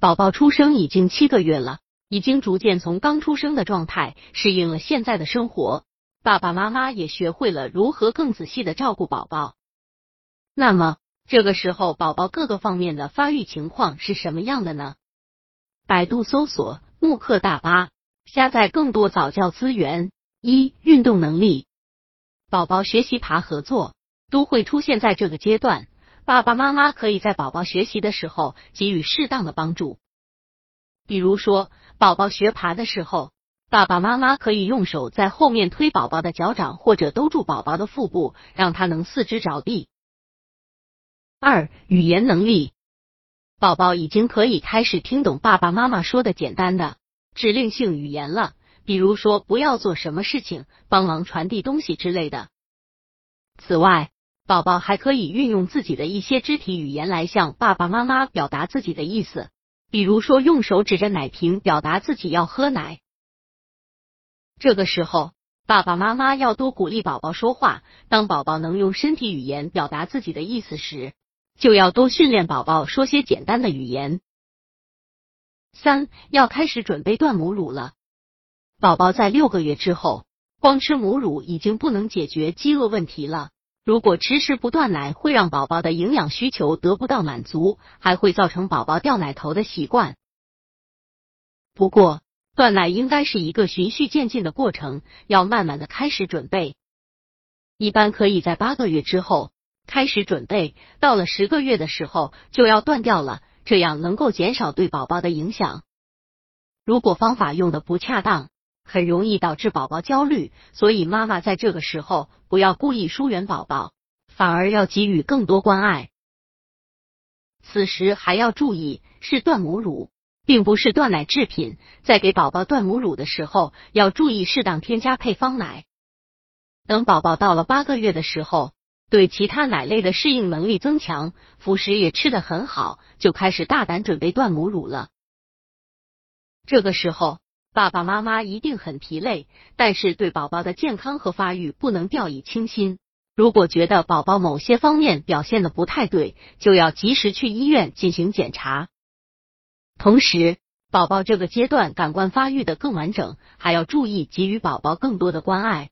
宝宝出生已经七个月了，已经逐渐从刚出生的状态适应了现在的生活，爸爸妈妈也学会了如何更仔细的照顾宝宝。那么这个时候，宝宝各个方面的发育情况是什么样的呢？百度搜索慕课大巴，下载更多早教资源。一、运动能力，宝宝学习爬合作都会出现在这个阶段。爸爸妈妈可以在宝宝学习的时候给予适当的帮助，比如说，宝宝学爬的时候，爸爸妈妈可以用手在后面推宝宝的脚掌，或者兜住宝宝的腹部，让他能四肢着地。二、语言能力，宝宝已经可以开始听懂爸爸妈妈说的简单的指令性语言了，比如说不要做什么事情，帮忙传递东西之类的。此外，宝宝还可以运用自己的一些肢体语言来向爸爸妈妈表达自己的意思，比如说用手指着奶瓶表达自己要喝奶。这个时候，爸爸妈妈要多鼓励宝宝说话。当宝宝能用身体语言表达自己的意思时，就要多训练宝宝说些简单的语言。三要开始准备断母乳了。宝宝在六个月之后，光吃母乳已经不能解决饥饿问题了。如果迟迟不断奶，会让宝宝的营养需求得不到满足，还会造成宝宝掉奶头的习惯。不过，断奶应该是一个循序渐进的过程，要慢慢的开始准备。一般可以在八个月之后开始准备，到了十个月的时候就要断掉了，这样能够减少对宝宝的影响。如果方法用的不恰当，很容易导致宝宝焦虑，所以妈妈在这个时候不要故意疏远宝宝，反而要给予更多关爱。此时还要注意，是断母乳，并不是断奶制品。在给宝宝断母乳的时候，要注意适当添加配方奶。等宝宝到了八个月的时候，对其他奶类的适应能力增强，辅食也吃得很好，就开始大胆准备断母乳了。这个时候。爸爸妈妈一定很疲累，但是对宝宝的健康和发育不能掉以轻心。如果觉得宝宝某些方面表现的不太对，就要及时去医院进行检查。同时，宝宝这个阶段感官发育的更完整，还要注意给予宝宝更多的关爱。